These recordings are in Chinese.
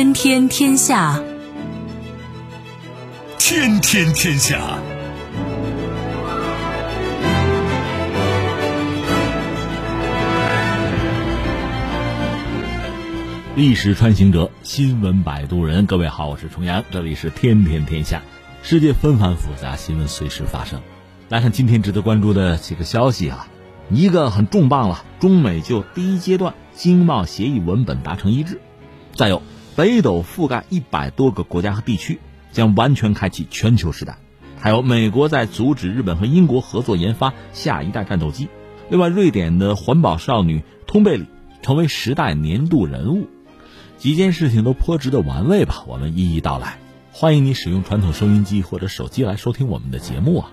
天天天下，天天天下。历史穿行者，新闻摆渡人。各位好，我是重阳，这里是天天天下。世界纷繁复杂，新闻随时发生。来看今天值得关注的几个消息啊，一个很重磅了，中美就第一阶段经贸协议文本达成一致。再有，北斗覆盖一百多个国家和地区，将完全开启全球时代。还有，美国在阻止日本和英国合作研发下一代战斗机。另外，瑞典的环保少女通贝里成为时代年度人物。几件事情都颇值得玩味吧，我们一一道来。欢迎你使用传统收音机或者手机来收听我们的节目啊。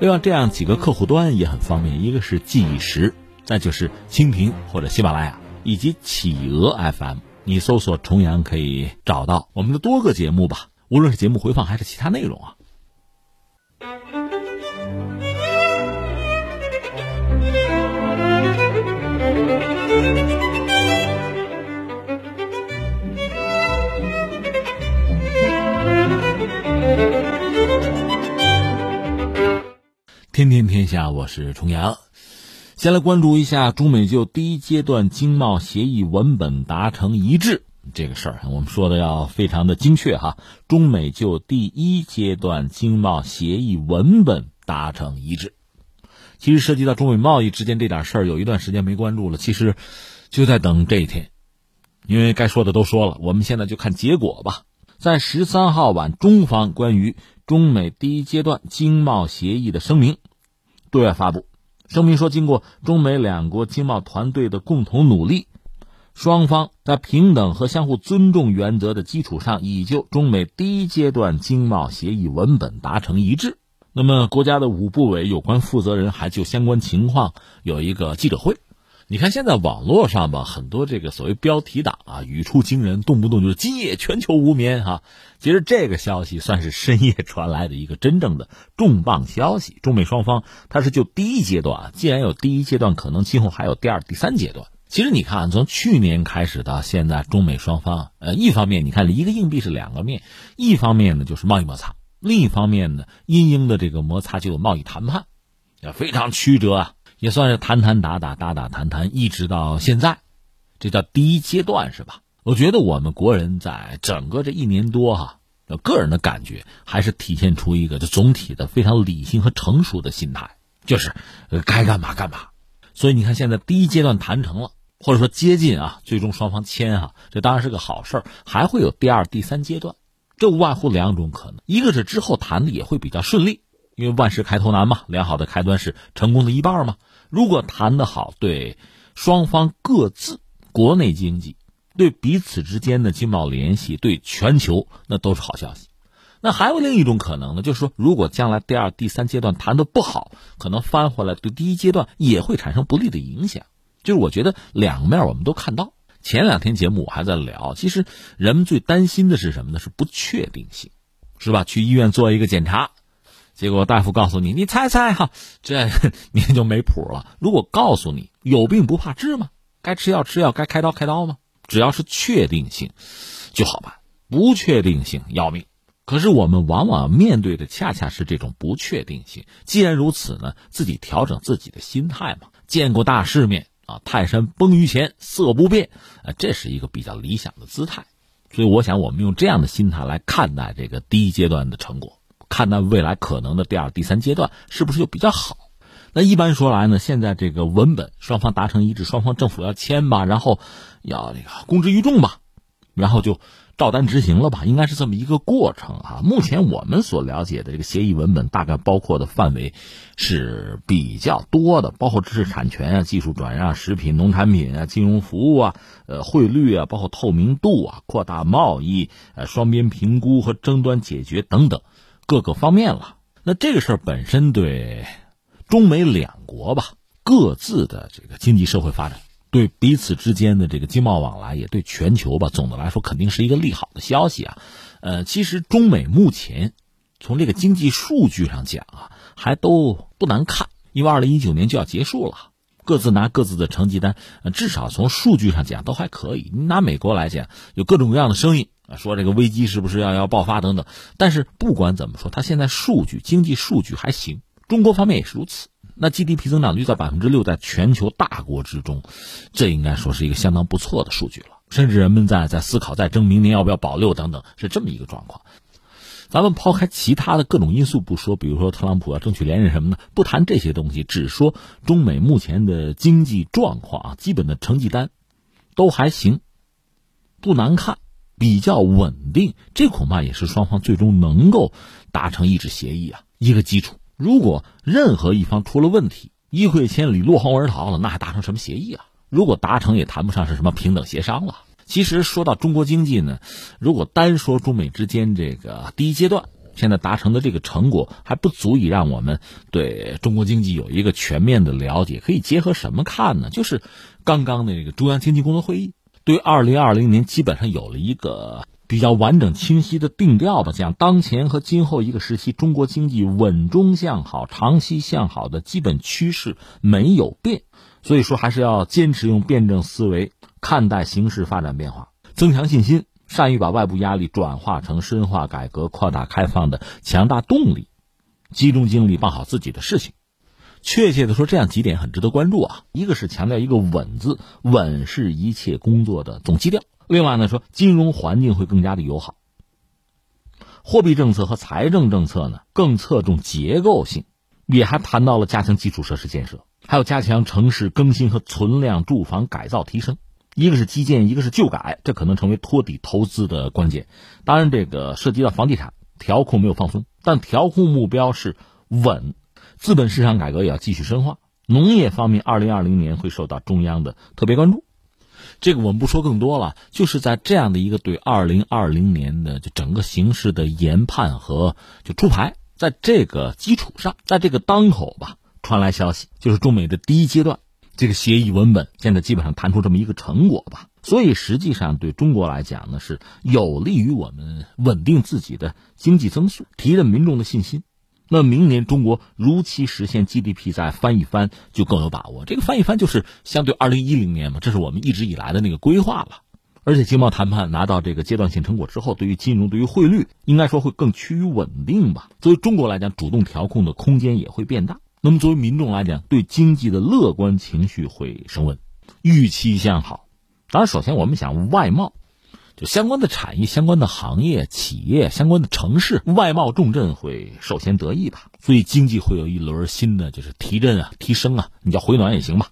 另外，这样几个客户端也很方便，一个是记忆石，再就是蜻蜓或者喜马拉雅以及企鹅 FM。你搜索重阳可以找到我们的多个节目吧，无论是节目回放还是其他内容啊。天天天下，我是重阳。先来关注一下中美就第一阶段经贸协议文本达成一致这个事儿。我们说的要非常的精确哈，中美就第一阶段经贸协议文本达成一致。其实涉及到中美贸易之间这点事儿，有一段时间没关注了。其实就在等这一天，因为该说的都说了，我们现在就看结果吧。在十三号晚，中方关于中美第一阶段经贸协议的声明对外发布。声明说，经过中美两国经贸团队的共同努力，双方在平等和相互尊重原则的基础上，已就中美第一阶段经贸协议文本达成一致。那么，国家的五部委有关负责人还就相关情况有一个记者会。你看，现在网络上吧，很多这个所谓标题党啊，语出惊人，动不动就是今夜全球无眠哈。其实这个消息算是深夜传来的一个真正的重磅消息。中美双方它是就第一阶段啊，既然有第一阶段，可能今后还有第二、第三阶段。其实你看，从去年开始到现在，中美双方呃，一方面你看一个硬币是两个面，一方面呢就是贸易摩擦，另一方面呢因应的这个摩擦就有贸易谈判，要非常曲折啊。也算是谈谈打打打打谈谈，一直到现在，这叫第一阶段是吧？我觉得我们国人在整个这一年多哈，个人的感觉还是体现出一个就总体的非常理性和成熟的心态，就是该干嘛干嘛。所以你看，现在第一阶段谈成了，或者说接近啊，最终双方签哈，这当然是个好事儿。还会有第二、第三阶段，这无外乎两种可能：一个是之后谈的也会比较顺利，因为万事开头难嘛，良好的开端是成功的一半嘛。如果谈得好，对双方各自国内经济、对彼此之间的经贸联系、对全球，那都是好消息。那还有另一种可能呢，就是说，如果将来第二、第三阶段谈的不好，可能翻回来对第一阶段也会产生不利的影响。就是我觉得两面我们都看到。前两天节目我还在聊，其实人们最担心的是什么呢？是不确定性，是吧？去医院做一个检查。结果大夫告诉你，你猜猜哈，这 你就没谱了。如果告诉你有病不怕治吗？该吃药吃药，该开刀开刀吗？只要是确定性，就好办；不确定性要命。可是我们往往面对的恰恰是这种不确定性。既然如此呢，自己调整自己的心态嘛。见过大世面啊，泰山崩于前色不变，啊，这是一个比较理想的姿态。所以我想，我们用这样的心态来看待这个第一阶段的成果。看待未来可能的第二、第三阶段是不是就比较好？那一般说来呢，现在这个文本双方达成一致，双方政府要签吧，然后要这个公之于众吧，然后就照单执行了吧，应该是这么一个过程啊。目前我们所了解的这个协议文本大概包括的范围是比较多的，包括知识产权啊、技术转让、食品、农产品啊、金融服务啊、呃汇率啊，包括透明度啊、扩大贸易、呃双边评估和争端解决等等。各个方面了，那这个事儿本身对中美两国吧，各自的这个经济社会发展，对彼此之间的这个经贸往来，也对全球吧，总的来说肯定是一个利好的消息啊。呃，其实中美目前从这个经济数据上讲啊，还都不难看，因为二零一九年就要结束了，各自拿各自的成绩单，至少从数据上讲都还可以。你拿美国来讲，有各种各样的声音啊，说这个危机是不是要要爆发等等。但是不管怎么说，它现在数据经济数据还行，中国方面也是如此。那 GDP 增长率在百分之六，在全球大国之中，这应该说是一个相当不错的数据了。甚至人们在在思考，在争明年要不要保六等等，是这么一个状况。咱们抛开其他的各种因素不说，比如说特朗普要争取连任什么的，不谈这些东西，只说中美目前的经济状况啊，基本的成绩单都还行，不难看，比较稳定。这恐怕也是双方最终能够达成一致协议啊一个基础。如果任何一方出了问题，一溃千里，落荒而逃了，那还达成什么协议啊？如果达成，也谈不上是什么平等协商了。其实说到中国经济呢，如果单说中美之间这个第一阶段现在达成的这个成果，还不足以让我们对中国经济有一个全面的了解。可以结合什么看呢？就是刚刚的这个中央经济工作会议，对二零二零年基本上有了一个。比较完整清晰的定调吧，讲当前和今后一个时期中国经济稳中向好、长期向好的基本趋势没有变，所以说还是要坚持用辩证思维看待形势发展变化，增强信心，善于把外部压力转化成深化改革、扩大开放的强大动力，集中精力办好自己的事情。确切的说，这样几点很值得关注啊，一个是强调一个稳字，稳是一切工作的总基调。另外呢，说金融环境会更加的友好，货币政策和财政政策呢更侧重结构性，也还谈到了加强基础设施建设，还有加强城市更新和存量住房改造提升。一个是基建，一个是旧改，这可能成为托底投资的关键。当然，这个涉及到房地产调控没有放松，但调控目标是稳。资本市场改革也要继续深化。农业方面，二零二零年会受到中央的特别关注。这个我们不说更多了，就是在这样的一个对二零二零年的就整个形势的研判和就出牌，在这个基础上，在这个当口吧，传来消息，就是中美的第一阶段这个协议文本现在基本上谈出这么一个成果吧。所以实际上对中国来讲呢，是有利于我们稳定自己的经济增速，提振民众的信心。那明年中国如期实现 GDP 再翻一番，就更有把握。这个翻一番就是相对二零一零年嘛，这是我们一直以来的那个规划了。而且经贸谈判拿到这个阶段性成果之后，对于金融、对于汇率，应该说会更趋于稳定吧。作为中国来讲，主动调控的空间也会变大。那么作为民众来讲，对经济的乐观情绪会升温，预期向好。当然，首先我们想外贸。就相关的产业、相关的行业、企业、相关的城市，外贸重镇会首先得益吧，所以经济会有一轮新的就是提振啊、提升啊，你叫回暖也行吧。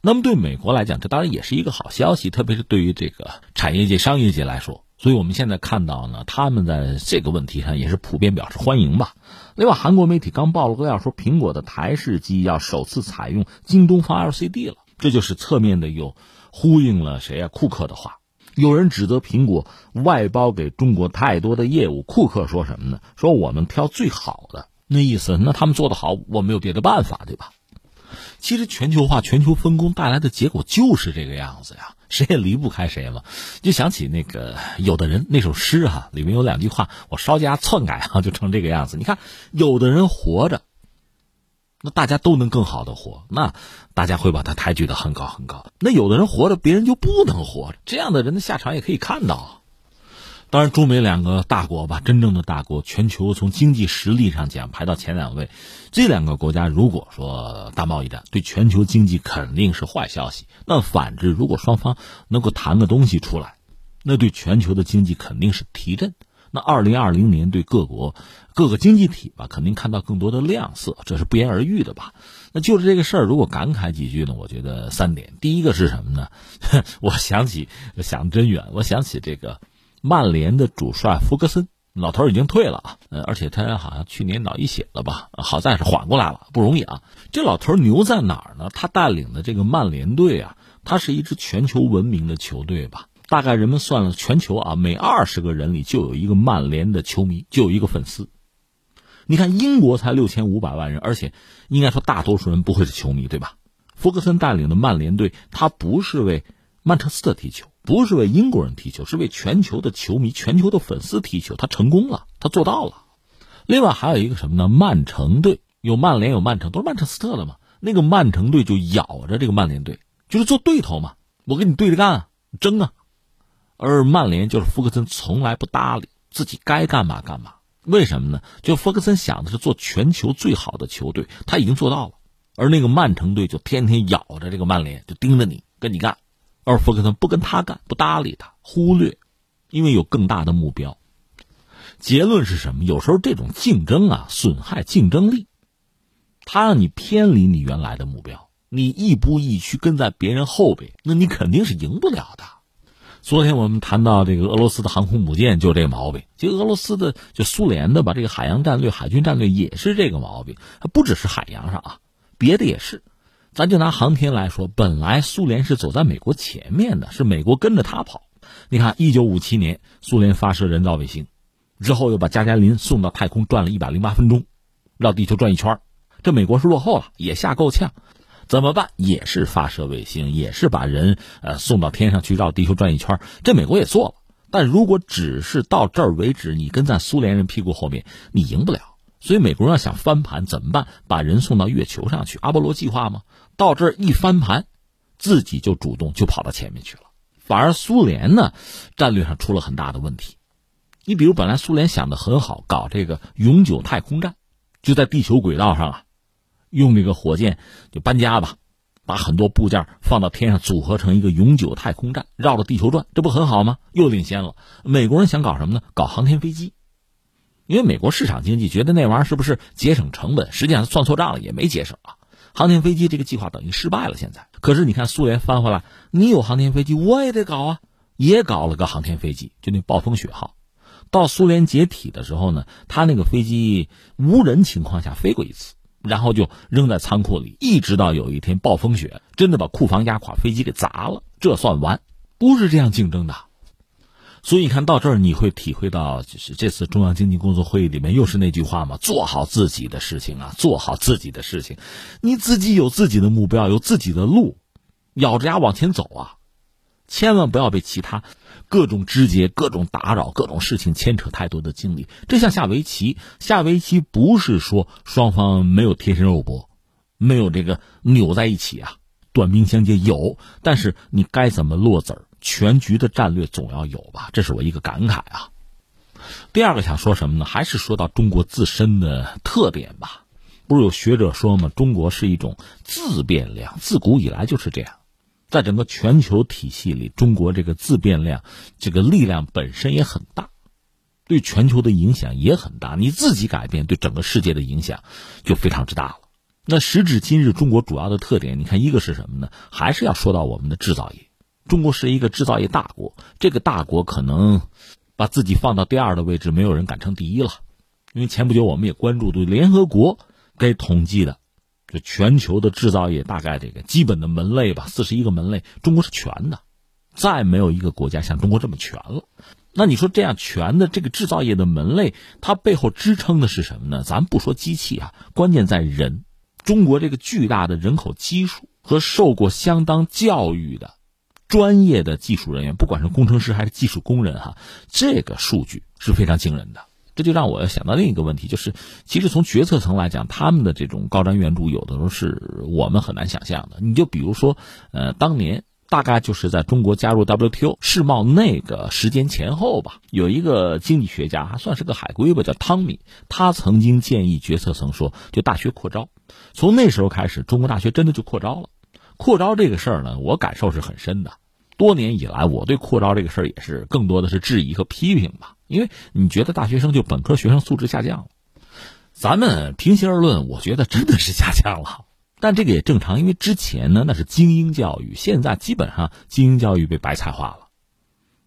那么对美国来讲，这当然也是一个好消息，特别是对于这个产业界、商业界来说。所以我们现在看到呢，他们在这个问题上也是普遍表示欢迎吧。另外，韩国媒体刚爆了个料，说苹果的台式机要首次采用京东方 LCD 了，这就是侧面的又呼应了谁啊？库克的话。有人指责苹果外包给中国太多的业务，库克说什么呢？说我们挑最好的，那意思，那他们做的好，我没有别的办法，对吧？其实全球化、全球分工带来的结果就是这个样子呀，谁也离不开谁嘛。就想起那个有的人那首诗哈，里面有两句话，我稍加篡改啊，就成这个样子。你看，有的人活着。那大家都能更好的活，那大家会把他抬举的很高很高。那有的人活着，别人就不能活，这样的人的下场也可以看到。当然，中美两个大国吧，真正的大国，全球从经济实力上讲排到前两位。这两个国家如果说大贸易战，对全球经济肯定是坏消息。那反之，如果双方能够谈个东西出来，那对全球的经济肯定是提振。那二零二零年对各国各个经济体吧，肯定看到更多的亮色，这是不言而喻的吧？那就是这个事儿，如果感慨几句呢？我觉得三点，第一个是什么呢？我想起想真远，我想起这个曼联的主帅福格森，老头已经退了啊，而且他好像去年脑溢血了吧？好在是缓过来了，不容易啊。这老头牛在哪儿呢？他带领的这个曼联队啊，他是一支全球闻名的球队吧？大概人们算了，全球啊，每二十个人里就有一个曼联的球迷，就有一个粉丝。你看，英国才六千五百万人，而且应该说大多数人不会是球迷，对吧？福格森带领的曼联队，他不是为曼彻斯特踢球，不是为英国人踢球，是为全球的球迷、全球的粉丝踢球。他成功了，他做到了。另外还有一个什么呢？曼城队有曼联，有曼城，都是曼彻斯特的嘛。那个曼城队就咬着这个曼联队，就是做对头嘛。我跟你对着干，争啊！而曼联就是福克森从来不搭理，自己该干嘛干嘛。为什么呢？就福克森想的是做全球最好的球队，他已经做到了。而那个曼城队就天天咬着这个曼联，就盯着你跟你干。而福克森不跟他干，不搭理他，忽略，因为有更大的目标。结论是什么？有时候这种竞争啊，损害竞争力，他让你偏离你原来的目标，你亦步亦趋跟在别人后边，那你肯定是赢不了的。昨天我们谈到这个俄罗斯的航空母舰就这毛病，其实俄罗斯的就苏联的吧，这个海洋战略、海军战略也是这个毛病，它不只是海洋上啊，别的也是。咱就拿航天来说，本来苏联是走在美国前面的，是美国跟着他跑。你看，一九五七年苏联发射人造卫星，之后又把加加林送到太空转了一百零八分钟，绕地球转一圈，这美国是落后了，也吓够呛。怎么办？也是发射卫星，也是把人呃送到天上去绕地球转一圈。这美国也做了，但如果只是到这儿为止，你跟在苏联人屁股后面，你赢不了。所以美国人要想翻盘怎么办？把人送到月球上去，阿波罗计划吗？到这儿一翻盘，自己就主动就跑到前面去了。反而苏联呢，战略上出了很大的问题。你比如本来苏联想的很好，搞这个永久太空站，就在地球轨道上啊。用这个火箭就搬家吧，把很多部件放到天上，组合成一个永久太空站，绕着地球转，这不很好吗？又领先了。美国人想搞什么呢？搞航天飞机，因为美国市场经济觉得那玩意儿是不是节省成本？实际上算错账了，也没节省啊。航天飞机这个计划等于失败了。现在，可是你看苏联翻回来，你有航天飞机，我也得搞啊，也搞了个航天飞机，就那暴风雪号。到苏联解体的时候呢，他那个飞机无人情况下飞过一次。然后就扔在仓库里，一直到有一天暴风雪真的把库房压垮，飞机给砸了，这算完。不是这样竞争的，所以你看到这儿，你会体会到，就是这次中央经济工作会议里面又是那句话嘛：做好自己的事情啊，做好自己的事情，你自己有自己的目标，有自己的路，咬着牙往前走啊，千万不要被其他。各种枝节、各种打扰、各种事情牵扯太多的精力，这像下围棋。下围棋不是说双方没有贴身肉搏，没有这个扭在一起啊，短兵相接有，但是你该怎么落子儿，全局的战略总要有吧？这是我一个感慨啊。第二个想说什么呢？还是说到中国自身的特点吧。不是有学者说吗？中国是一种自变量，自古以来就是这样。在整个全球体系里，中国这个自变量，这个力量本身也很大，对全球的影响也很大。你自己改变，对整个世界的影响就非常之大了。那时至今日，中国主要的特点，你看一个是什么呢？还是要说到我们的制造业。中国是一个制造业大国，这个大国可能把自己放到第二的位置，没有人敢称第一了。因为前不久我们也关注，对联合国给统计的。这全球的制造业大概这个基本的门类吧，四十一个门类，中国是全的，再没有一个国家像中国这么全了。那你说这样全的这个制造业的门类，它背后支撑的是什么呢？咱不说机器啊，关键在人。中国这个巨大的人口基数和受过相当教育的专业的技术人员，不管是工程师还是技术工人哈，这个数据是非常惊人的。这就让我想到另一个问题，就是其实从决策层来讲，他们的这种高瞻远瞩，有的时候是我们很难想象的。你就比如说，呃，当年大概就是在中国加入 WTO 世贸那个时间前后吧，有一个经济学家，还算是个海归吧，叫汤米，他曾经建议决策层说，就大学扩招。从那时候开始，中国大学真的就扩招了。扩招这个事儿呢，我感受是很深的。多年以来，我对扩招这个事儿也是更多的是质疑和批评吧。因为你觉得大学生就本科学生素质下降了，咱们平心而论，我觉得真的是下降了。但这个也正常，因为之前呢那是精英教育，现在基本上精英教育被白菜化了。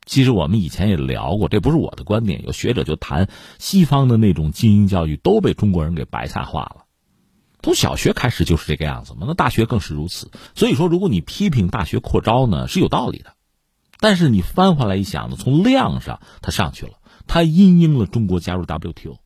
其实我们以前也聊过，这不是我的观点，有学者就谈西方的那种精英教育都被中国人给白菜化了。从小学开始就是这个样子嘛，那大学更是如此。所以说，如果你批评大学扩招呢，是有道理的。但是你翻回来一想呢，从量上它上去了。它因应了中国加入 WTO，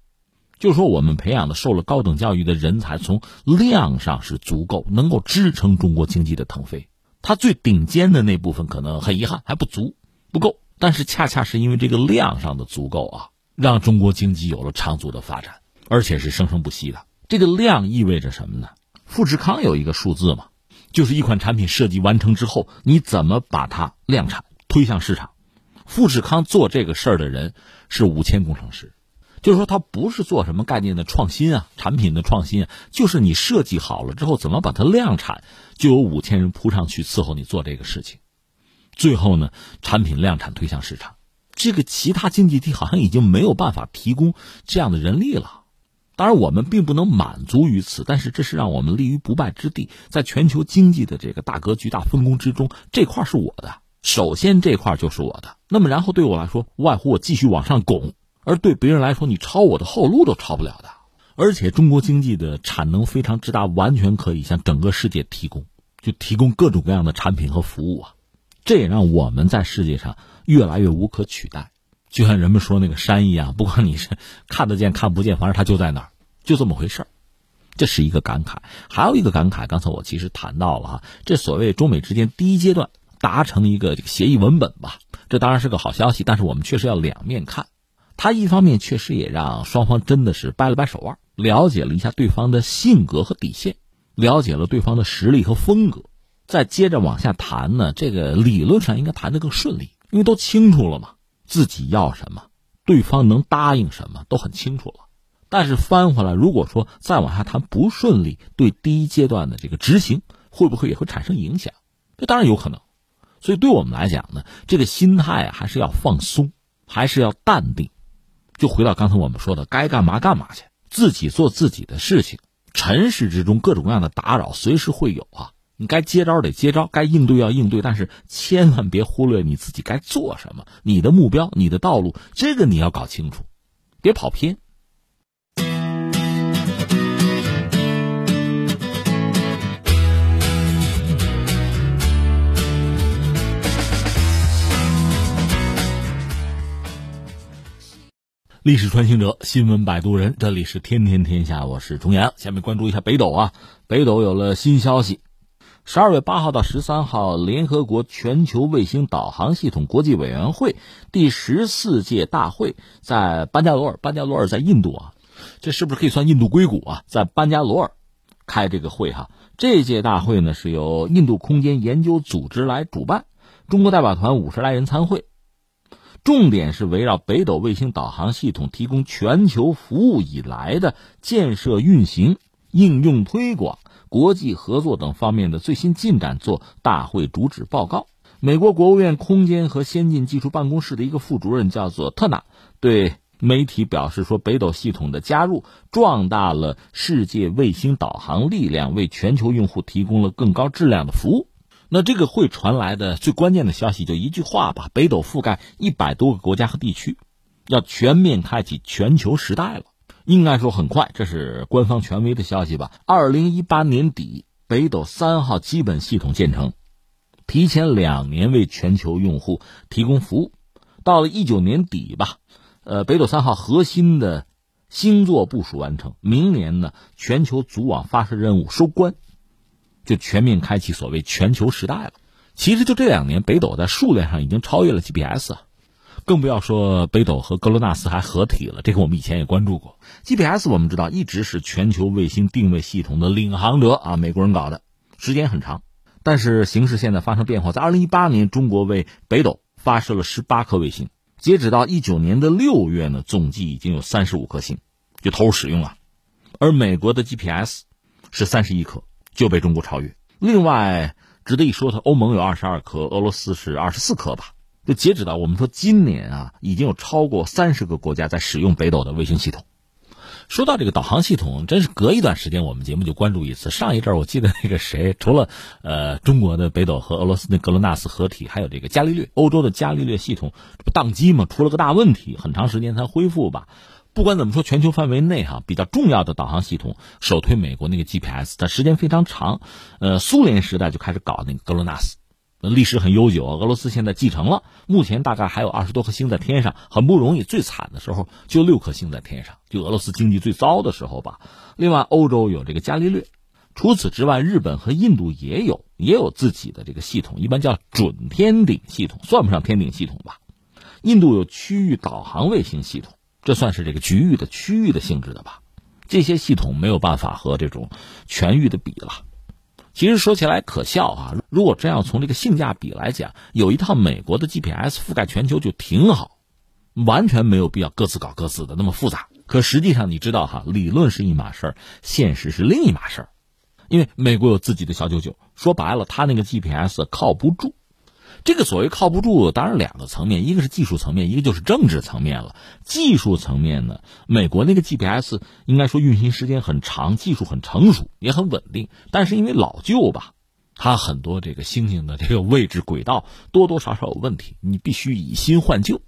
就是说我们培养的受了高等教育的人才，从量上是足够，能够支撑中国经济的腾飞。它最顶尖的那部分可能很遗憾还不足，不够。但是恰恰是因为这个量上的足够啊，让中国经济有了长足的发展，而且是生生不息的。这个量意味着什么呢？富士康有一个数字嘛，就是一款产品设计完成之后，你怎么把它量产推向市场。富士康做这个事儿的人是五千工程师，就是说他不是做什么概念的创新啊，产品的创新啊，就是你设计好了之后怎么把它量产，就有五千人扑上去伺候你做这个事情。最后呢，产品量产推向市场，这个其他经济体好像已经没有办法提供这样的人力了。当然，我们并不能满足于此，但是这是让我们立于不败之地。在全球经济的这个大格局、大分工之中，这块是我的，首先这块就是我的。那么，然后对我来说，无外乎我继续往上拱；而对别人来说，你抄我的后路都抄不了的。而且，中国经济的产能非常之大，完全可以向整个世界提供，就提供各种各样的产品和服务啊。这也让我们在世界上越来越无可取代。就像人们说那个山一样，不管你是看得见看不见，反正它就在那儿，就这么回事儿。这是一个感慨，还有一个感慨。刚才我其实谈到了哈，这所谓中美之间第一阶段达成一个协议文本吧，这当然是个好消息。但是我们确实要两面看，它一方面确实也让双方真的是掰了掰手腕，了解了一下对方的性格和底线，了解了对方的实力和风格，再接着往下谈呢，这个理论上应该谈得更顺利，因为都清楚了嘛。自己要什么，对方能答应什么，都很清楚了。但是翻回来，如果说再往下谈不顺利，对第一阶段的这个执行会不会也会产生影响？这当然有可能。所以对我们来讲呢，这个心态还是要放松，还是要淡定。就回到刚才我们说的，该干嘛干嘛去，自己做自己的事情。尘世之中各种各样的打扰随时会有啊。你该接招得接招，该应对要应对，但是千万别忽略你自己该做什么，你的目标、你的道路，这个你要搞清楚，别跑偏。历史穿行者，新闻摆渡人，这里是天天天下，我是重阳。下面关注一下北斗啊，北斗有了新消息。十二月八号到十三号，联合国全球卫星导航系统国际委员会第十四届大会在班加罗尔，班加罗尔在印度啊，这是不是可以算印度硅谷啊？在班加罗尔开这个会哈。这届大会呢是由印度空间研究组织来主办，中国代表团五十来人参会，重点是围绕北斗卫星导航系统提供全球服务以来的建设、运行、应用、推广。国际合作等方面的最新进展做大会主旨报告。美国国务院空间和先进技术办公室的一个副主任叫做特纳，对媒体表示说，北斗系统的加入壮大了世界卫星导航力量，为全球用户提供了更高质量的服务。那这个会传来的最关键的消息就一句话吧：北斗覆盖一百多个国家和地区，要全面开启全球时代了。应该说很快，这是官方权威的消息吧。二零一八年底，北斗三号基本系统建成，提前两年为全球用户提供服务。到了一九年底吧，呃，北斗三号核心的星座部署完成。明年呢，全球组网发射任务收官，就全面开启所谓全球时代了。其实就这两年，北斗在数量上已经超越了 GPS 啊。更不要说北斗和格罗纳斯还合体了，这个我们以前也关注过。GPS 我们知道一直是全球卫星定位系统的领航者啊，美国人搞的，时间很长。但是形势现在发生变化，在二零一八年，中国为北斗发射了十八颗卫星，截止到一九年的六月呢，总计已经有三十五颗星就投入使用了。而美国的 GPS 是三十一颗，就被中国超越。另外值得一说的，欧盟有二十二颗，俄罗斯是二十四颗吧。就截止到我们说今年啊，已经有超过三十个国家在使用北斗的卫星系统。说到这个导航系统，真是隔一段时间我们节目就关注一次。上一阵我记得那个谁，除了呃中国的北斗和俄罗斯的格罗纳斯合体，还有这个伽利略，欧洲的伽利略系统不宕机嘛，出了个大问题，很长时间才恢复吧。不管怎么说，全球范围内哈比较重要的导航系统，首推美国那个 GPS，它时间非常长。呃，苏联时代就开始搞那个格罗纳斯。历史很悠久，俄罗斯现在继承了，目前大概还有二十多颗星在天上，很不容易。最惨的时候就六颗星在天上，就俄罗斯经济最糟的时候吧。另外，欧洲有这个伽利略，除此之外，日本和印度也有也有自己的这个系统，一般叫准天顶系统，算不上天顶系统吧。印度有区域导航卫星系统，这算是这个局域的区域的性质的吧。这些系统没有办法和这种全域的比了。其实说起来可笑啊，如果真要从这个性价比来讲，有一套美国的 GPS 覆盖全球就挺好，完全没有必要各自搞各自的那么复杂。可实际上你知道哈，理论是一码事儿，现实是另一码事儿，因为美国有自己的小九九，说白了，他那个 GPS 靠不住。这个所谓靠不住，当然两个层面，一个是技术层面，一个就是政治层面了。技术层面呢，美国那个 GPS 应该说运行时间很长，技术很成熟，也很稳定。但是因为老旧吧，它很多这个星星的这个位置轨道多多少少有问题，你必须以新换旧，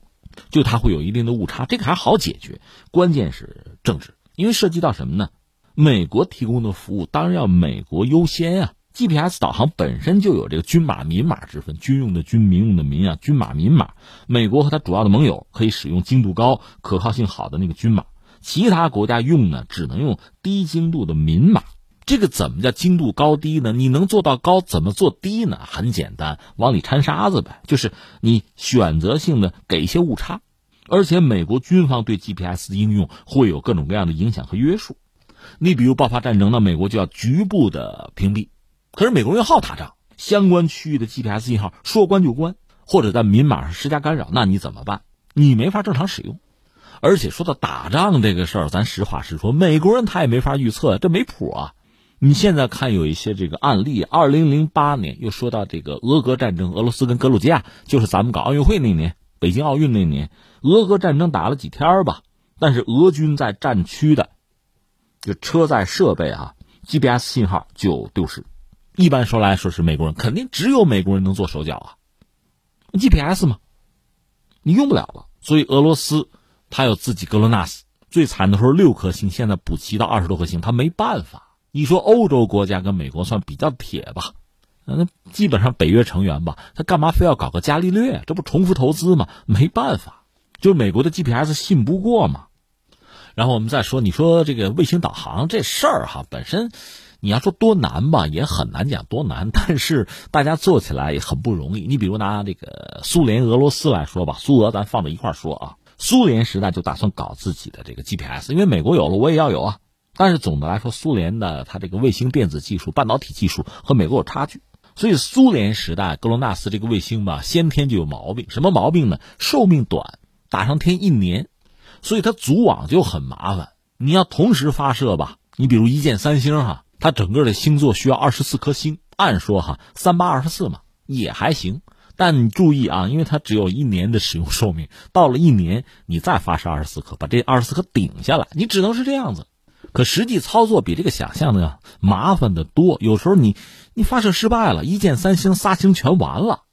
就它会有一定的误差。这个还好解决，关键是政治，因为涉及到什么呢？美国提供的服务当然要美国优先啊。GPS 导航本身就有这个军码民码之分，军用的军，民用的民啊，军码民码。美国和它主要的盟友可以使用精度高、可靠性好的那个军码，其他国家用呢只能用低精度的民码。这个怎么叫精度高低呢？你能做到高，怎么做低呢？很简单，往里掺沙子呗，就是你选择性的给一些误差，而且美国军方对 GPS 的应用会有各种各样的影响和约束。你比如爆发战争，那美国就要局部的屏蔽。可是美国人好打仗，相关区域的 GPS 信号说关就关，或者在民码上施加干扰，那你怎么办？你没法正常使用。而且说到打仗这个事儿，咱实话实说，美国人他也没法预测，这没谱啊。你现在看有一些这个案例，二零零八年又说到这个俄俄战争，俄罗斯跟格鲁吉亚，就是咱们搞奥运会那年，北京奥运那年，俄俄战争打了几天吧，但是俄军在战区的就车载设备啊，GPS 信号就丢失。一般说来说是美国人，肯定只有美国人能做手脚啊，GPS 嘛，你用不了了。所以俄罗斯它有自己格罗纳斯，最惨的时候六颗星，现在补齐到二十多颗星，它没办法。你说欧洲国家跟美国算比较铁吧，那基本上北约成员吧，他干嘛非要搞个伽利略？这不重复投资吗？没办法，就是美国的 GPS 信不过嘛。然后我们再说，你说这个卫星导航这事儿哈，本身。你要说多难吧，也很难讲多难，但是大家做起来也很不容易。你比如拿这个苏联、俄罗斯来说吧，苏俄咱放在一块说啊，苏联时代就打算搞自己的这个 GPS，因为美国有了，我也要有啊。但是总的来说，苏联的它这个卫星电子技术、半导体技术和美国有差距，所以苏联时代格罗纳斯这个卫星吧，先天就有毛病。什么毛病呢？寿命短，打上天一年，所以它组网就很麻烦。你要同时发射吧，你比如一箭三星哈。它整个的星座需要二十四颗星，按说哈三八二十四嘛也还行，但你注意啊，因为它只有一年的使用寿命，到了一年你再发射二十四颗，把这二十四颗顶下来，你只能是这样子。可实际操作比这个想象的要麻烦的多，有时候你你发射失败了，一箭三星仨星全完了，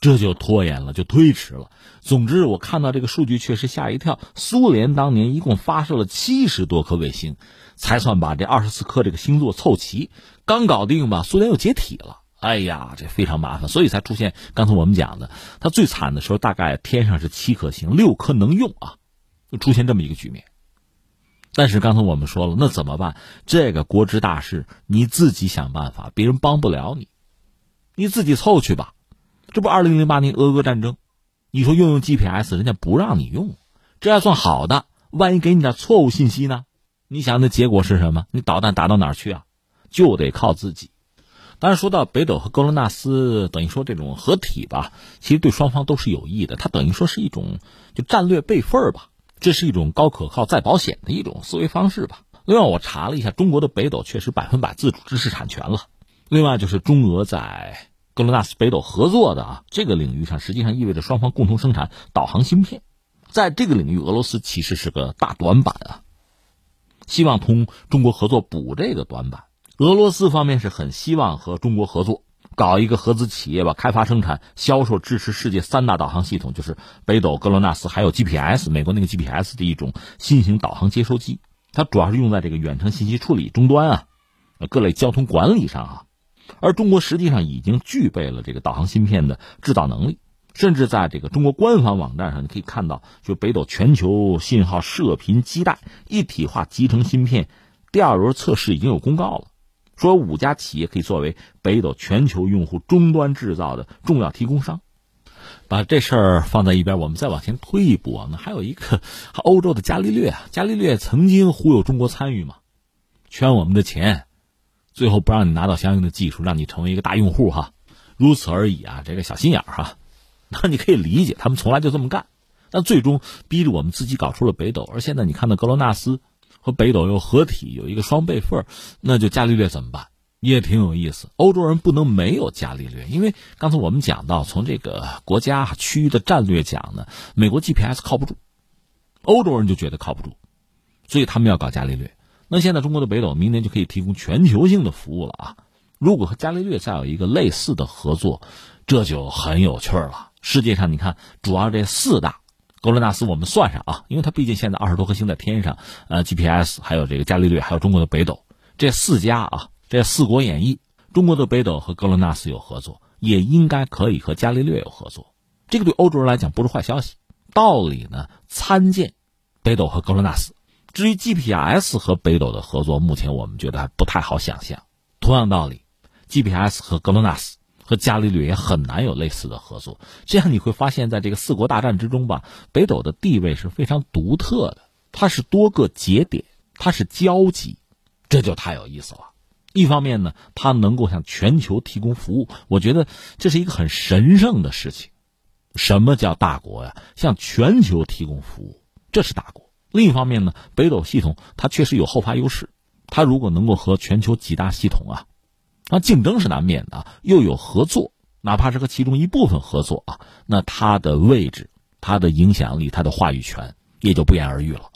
这就拖延了，就推迟了。总之，我看到这个数据确实吓一跳，苏联当年一共发射了七十多颗卫星。才算把这二十四颗这个星座凑齐，刚搞定吧，苏联又解体了。哎呀，这非常麻烦，所以才出现刚才我们讲的，它最惨的时候大概天上是七颗星，六颗能用啊，就出现这么一个局面。但是刚才我们说了，那怎么办？这个国之大事，你自己想办法，别人帮不了你，你自己凑去吧。这不，二零零八年俄俄战争，你说用用 GPS，人家不让你用，这还算好的，万一给你点错误信息呢？你想那结果是什么？你导弹打到哪儿去啊？就得靠自己。当然，说到北斗和格罗纳斯，等于说这种合体吧，其实对双方都是有益的。它等于说是一种就战略备份吧，这是一种高可靠再保险的一种思维方式吧。另外，我查了一下，中国的北斗确实百分百自主知识产权了。另外，就是中俄在格罗纳斯北斗合作的啊，这个领域上实际上意味着双方共同生产导航芯片，在这个领域，俄罗斯其实是个大短板啊。希望同中国合作补这个短板。俄罗斯方面是很希望和中国合作，搞一个合资企业吧，开发、生产、销售、支持世界三大导航系统，就是北斗、格罗纳斯还有 GPS，美国那个 GPS 的一种新型导航接收机。它主要是用在这个远程信息处理终端啊，各类交通管理上啊。而中国实际上已经具备了这个导航芯片的制造能力。甚至在这个中国官方网站上，你可以看到，就北斗全球信号射频基带一体化集成芯片第二轮测试已经有公告了，说五家企业可以作为北斗全球用户终端制造的重要提供商。把这事儿放在一边，我们再往前推一步啊，那还有一个欧洲的伽利略啊，伽利略曾经忽悠中国参与嘛，圈我们的钱，最后不让你拿到相应的技术，让你成为一个大用户哈，如此而已啊，这个小心眼儿哈，那你可以理解，他们从来就这么干，但最终逼着我们自己搞出了北斗，而现在你看到格罗纳斯和北斗又合体，有一个双备份，那就伽利略怎么办？也挺有意思，欧洲人不能没有伽利略，因为刚才我们讲到，从这个国家区域的战略讲呢，美国 GPS 靠不住，欧洲人就觉得靠不住，所以他们要搞伽利略。那现在中国的北斗明年就可以提供全球性的服务了啊！如果和伽利略再有一个类似的合作，这就很有趣了。世界上你看，主要这四大，格罗纳斯我们算上啊，因为它毕竟现在二十多颗星在天上，呃，GPS 还有这个伽利略，还有中国的北斗，这四家啊，这四国演义，中国的北斗和格罗纳斯有合作，也应该可以和伽利略有合作。这个对欧洲人来讲不是坏消息。道理呢，参见北斗和格罗纳斯。至于 GPS 和北斗的合作，目前我们觉得还不太好想象。同样道理，GPS 和格罗纳斯和伽利略也很难有类似的合作。这样你会发现在这个四国大战之中吧，北斗的地位是非常独特的，它是多个节点，它是交集，这就太有意思了。一方面呢，它能够向全球提供服务，我觉得这是一个很神圣的事情。什么叫大国呀？向全球提供服务，这是大国。另一方面呢，北斗系统它确实有后发优势，它如果能够和全球几大系统啊，那竞争是难免的，又有合作，哪怕是和其中一部分合作啊，那他的位置、他的影响力、他的话语权也就不言而喻了。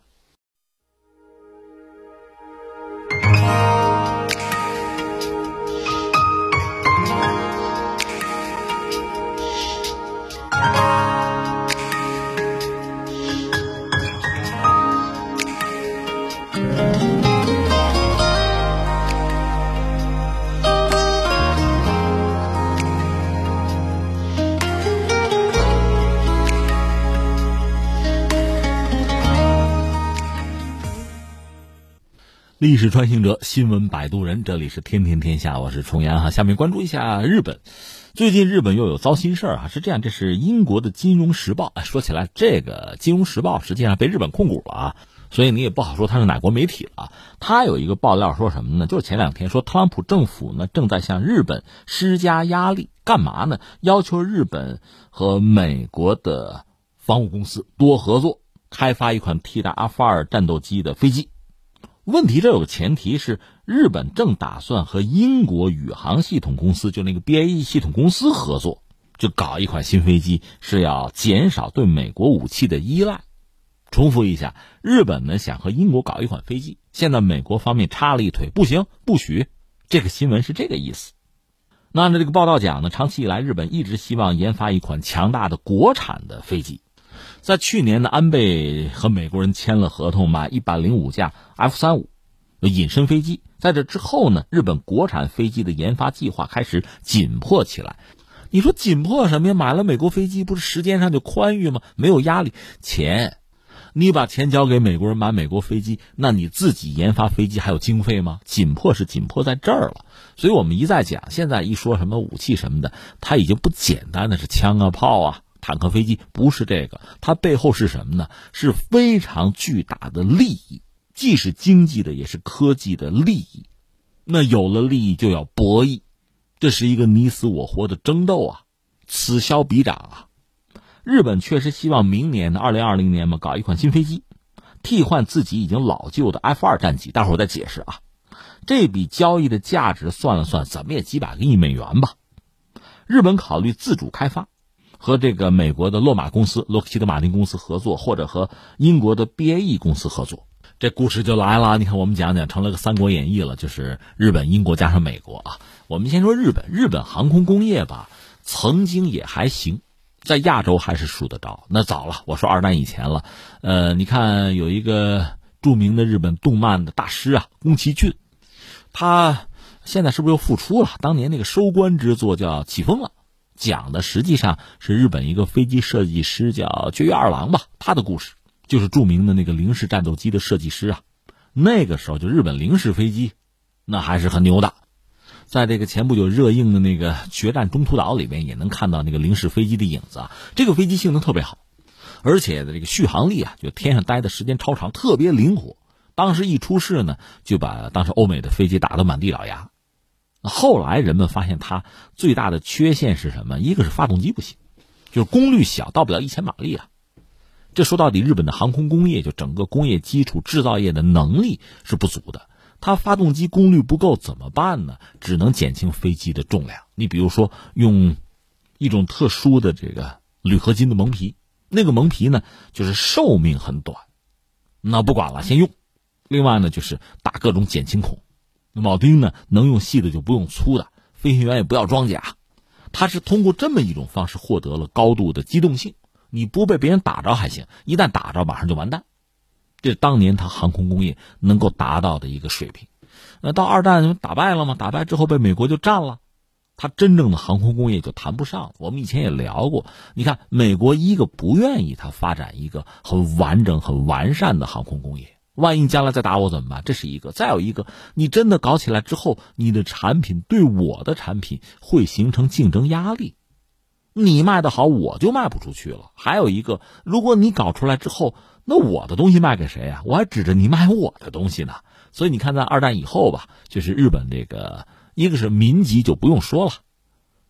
历史穿行者，新闻摆渡人，这里是天天天下，我是重阳哈。下面关注一下日本，最近日本又有糟心事儿啊。是这样，这是英国的《金融时报》。说起来，这个《金融时报》实际上被日本控股了啊，所以你也不好说它是哪国媒体了。它有一个爆料说什么呢？就是前两天说特朗普政府呢正在向日本施加压力，干嘛呢？要求日本和美国的防务公司多合作，开发一款替代阿法尔战斗机的飞机。问题这有个前提是，日本正打算和英国宇航系统公司，就那个 BAE 系统公司合作，就搞一款新飞机，是要减少对美国武器的依赖。重复一下，日本呢想和英国搞一款飞机，现在美国方面插了一腿，不行，不许。这个新闻是这个意思。那按照这个报道讲呢，长期以来日本一直希望研发一款强大的国产的飞机。在去年呢，安倍和美国人签了合同，买一百零五架 F 三五隐身飞机。在这之后呢，日本国产飞机的研发计划开始紧迫起来。你说紧迫什么呀？买了美国飞机，不是时间上就宽裕吗？没有压力，钱，你把钱交给美国人买美国飞机，那你自己研发飞机还有经费吗？紧迫是紧迫在这儿了。所以我们一再讲，现在一说什么武器什么的，它已经不简单的是枪啊炮啊。坦克、飞机不是这个，它背后是什么呢？是非常巨大的利益，既是经济的，也是科技的利益。那有了利益就要博弈，这是一个你死我活的争斗啊，此消彼长啊。日本确实希望明年的二零二零年嘛，搞一款新飞机，替换自己已经老旧的 F 二战机。大伙儿再解释啊，这笔交易的价值算了算，怎么也几百个亿美元吧。日本考虑自主开发。和这个美国的洛马公司、洛克希德马丁公司合作，或者和英国的 BAE 公司合作，这故事就来了。你看，我们讲讲成了个《三国演义》了，就是日本、英国加上美国啊。我们先说日本，日本航空工业吧，曾经也还行，在亚洲还是数得着。那早了，我说二战以前了。呃，你看有一个著名的日本动漫的大师啊，宫崎骏，他现在是不是又复出了？当年那个收官之作叫《起风了》。讲的实际上是日本一个飞机设计师叫绝月二郎吧，他的故事就是著名的那个零式战斗机的设计师啊。那个时候就日本零式飞机，那还是很牛的。在这个前不久热映的那个《决战中途岛》里面，也能看到那个零式飞机的影子啊。这个飞机性能特别好，而且的这个续航力啊，就天上待的时间超长，特别灵活。当时一出事呢，就把当时欧美的飞机打得满地找牙。后来人们发现它最大的缺陷是什么？一个是发动机不行，就是功率小，到不了一千马力啊。这说到底，日本的航空工业就整个工业基础制造业的能力是不足的。它发动机功率不够怎么办呢？只能减轻飞机的重量。你比如说用一种特殊的这个铝合金的蒙皮，那个蒙皮呢就是寿命很短。那不管了，先用。另外呢，就是打各种减轻孔。铆钉呢，能用细的就不用粗的。飞行员也不要装甲。他是通过这么一种方式获得了高度的机动性。你不被别人打着还行，一旦打着，马上就完蛋。这当年他航空工业能够达到的一个水平。那到二战打败了吗？打败之后被美国就占了，他真正的航空工业就谈不上。我们以前也聊过，你看美国一个不愿意他发展一个很完整、很完善的航空工业。万一将来再打我怎么办？这是一个。再有一个，你真的搞起来之后，你的产品对我的产品会形成竞争压力。你卖的好，我就卖不出去了。还有一个，如果你搞出来之后，那我的东西卖给谁呀？我还指着你卖我的东西呢。所以你看，在二战以后吧，就是日本这个，一个是民级就不用说了，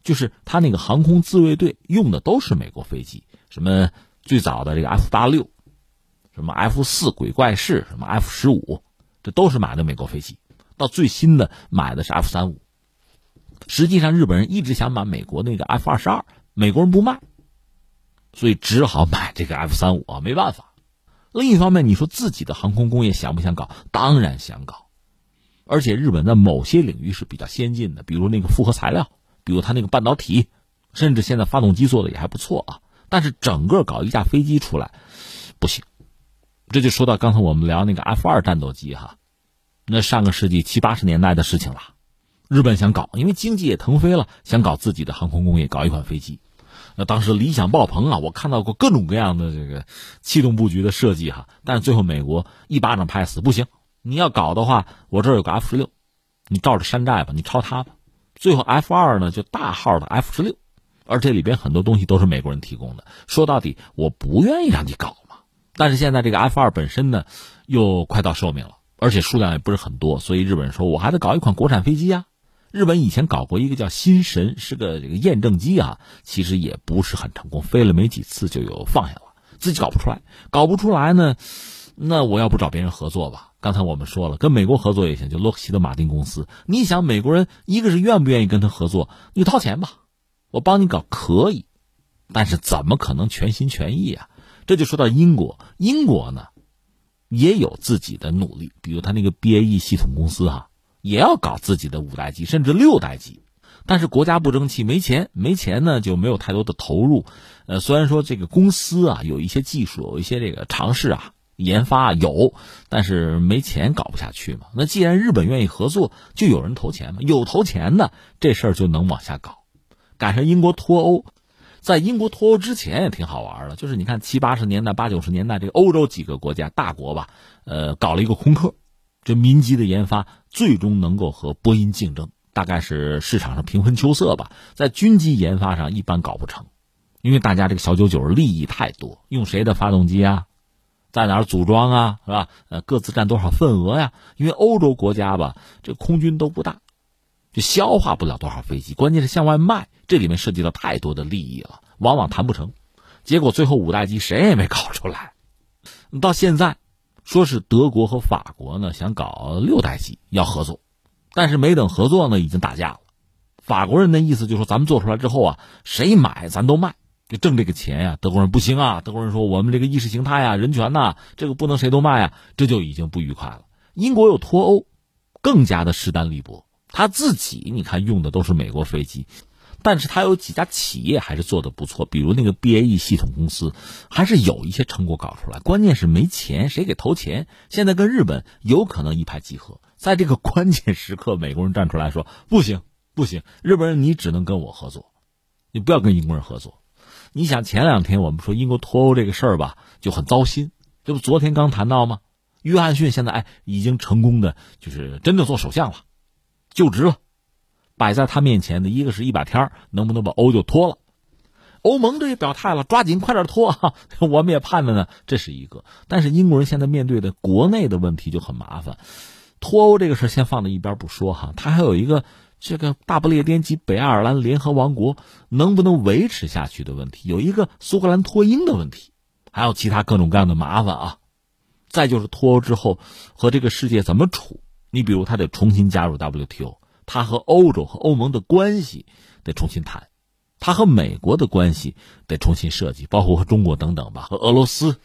就是他那个航空自卫队用的都是美国飞机，什么最早的这个 F 八六。什么 F 四鬼怪式，什么 F 十五，这都是买的美国飞机。到最新的买的是 F 三五。实际上，日本人一直想买美国那个 F 二十二，美国人不卖，所以只好买这个 F 三五啊，没办法。另一方面，你说自己的航空工业想不想搞？当然想搞。而且日本在某些领域是比较先进的，比如那个复合材料，比如它那个半导体，甚至现在发动机做的也还不错啊。但是整个搞一架飞机出来，不行。这就说到刚才我们聊那个 F 二战斗机哈，那上个世纪七八十年代的事情了。日本想搞，因为经济也腾飞了，想搞自己的航空工业，搞一款飞机。那当时理想爆棚啊，我看到过各种各样的这个气动布局的设计哈。但是最后美国一巴掌拍死，不行，你要搞的话，我这儿有个 F 十六，你照着山寨吧，你抄它吧。最后 F 二呢就大号的 F 十六，而这里边很多东西都是美国人提供的。说到底，我不愿意让你搞。但是现在这个 F 二本身呢，又快到寿命了，而且数量也不是很多，所以日本人说我还得搞一款国产飞机啊。日本以前搞过一个叫新神，是个这个验证机啊，其实也不是很成功，飞了没几次就有放下了，自己搞不出来，搞不出来呢，那我要不找别人合作吧？刚才我们说了，跟美国合作也行，就洛克希德马丁公司。你想美国人一个是愿不愿意跟他合作？你掏钱吧，我帮你搞可以，但是怎么可能全心全意啊？这就说到英国，英国呢，也有自己的努力，比如他那个 BAE 系统公司哈，也要搞自己的五代机甚至六代机，但是国家不争气，没钱，没钱呢就没有太多的投入。呃，虽然说这个公司啊有一些技术，有一些这个尝试啊研发有，但是没钱搞不下去嘛。那既然日本愿意合作，就有人投钱嘛，有投钱的这事儿就能往下搞。赶上英国脱欧。在英国脱欧之前也挺好玩的，就是你看七八十年代、八九十年代，这个欧洲几个国家大国吧，呃，搞了一个空客，这民机的研发最终能够和波音竞争，大概是市场上平分秋色吧。在军机研发上一般搞不成，因为大家这个小九九利益太多，用谁的发动机啊，在哪组装啊，是吧？呃，各自占多少份额呀？因为欧洲国家吧，这空军都不大。就消化不了多少飞机，关键是向外卖，这里面涉及到太多的利益了，往往谈不成。结果最后五代机谁也没搞出来。到现在，说是德国和法国呢想搞六代机要合作，但是没等合作呢已经打架了。法国人的意思就是说，咱们做出来之后啊，谁买咱都卖，就挣这个钱呀。德国人不行啊，德国人说我们这个意识形态啊、人权呐，这个不能谁都卖啊，这就已经不愉快了。英国又脱欧，更加的势单力薄。他自己你看用的都是美国飞机，但是他有几家企业还是做的不错，比如那个 BAE 系统公司，还是有一些成果搞出来。关键是没钱，谁给投钱？现在跟日本有可能一拍即合，在这个关键时刻，美国人站出来说不行不行，日本人你只能跟我合作，你不要跟英国人合作。你想前两天我们说英国脱欧这个事儿吧，就很糟心，这不昨天刚谈到吗？约翰逊现在哎已经成功的就是真的做首相了。就职了，摆在他面前的一个是一把天能不能把欧就脱了？欧盟这也表态了，抓紧快点脱啊！我们也盼着呢，这是一个。但是英国人现在面对的国内的问题就很麻烦，脱欧这个事先放在一边不说哈，他还有一个这个大不列颠及北爱尔兰联合王国能不能维持下去的问题，有一个苏格兰脱英的问题，还有其他各种各样的麻烦啊。再就是脱欧之后和这个世界怎么处，你比如他得重新加入 WTO，他和欧洲和欧盟的关系得重新谈，他和美国的关系得重新设计，包括和中国等等吧，和俄罗斯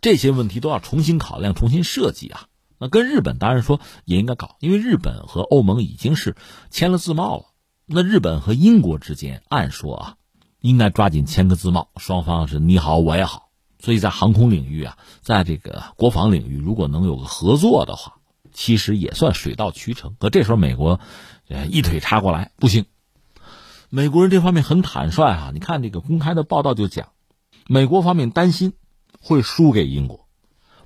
这些问题都要重新考量、重新设计啊。那跟日本当然说也应该搞，因为日本和欧盟已经是签了自贸了。那日本和英国之间，按说啊，应该抓紧签个自贸，双方是你好我也好。所以在航空领域啊，在这个国防领域，如果能有个合作的话，其实也算水到渠成。可这时候美国，呃，一腿插过来不行。美国人这方面很坦率哈，你看这个公开的报道就讲，美国方面担心会输给英国。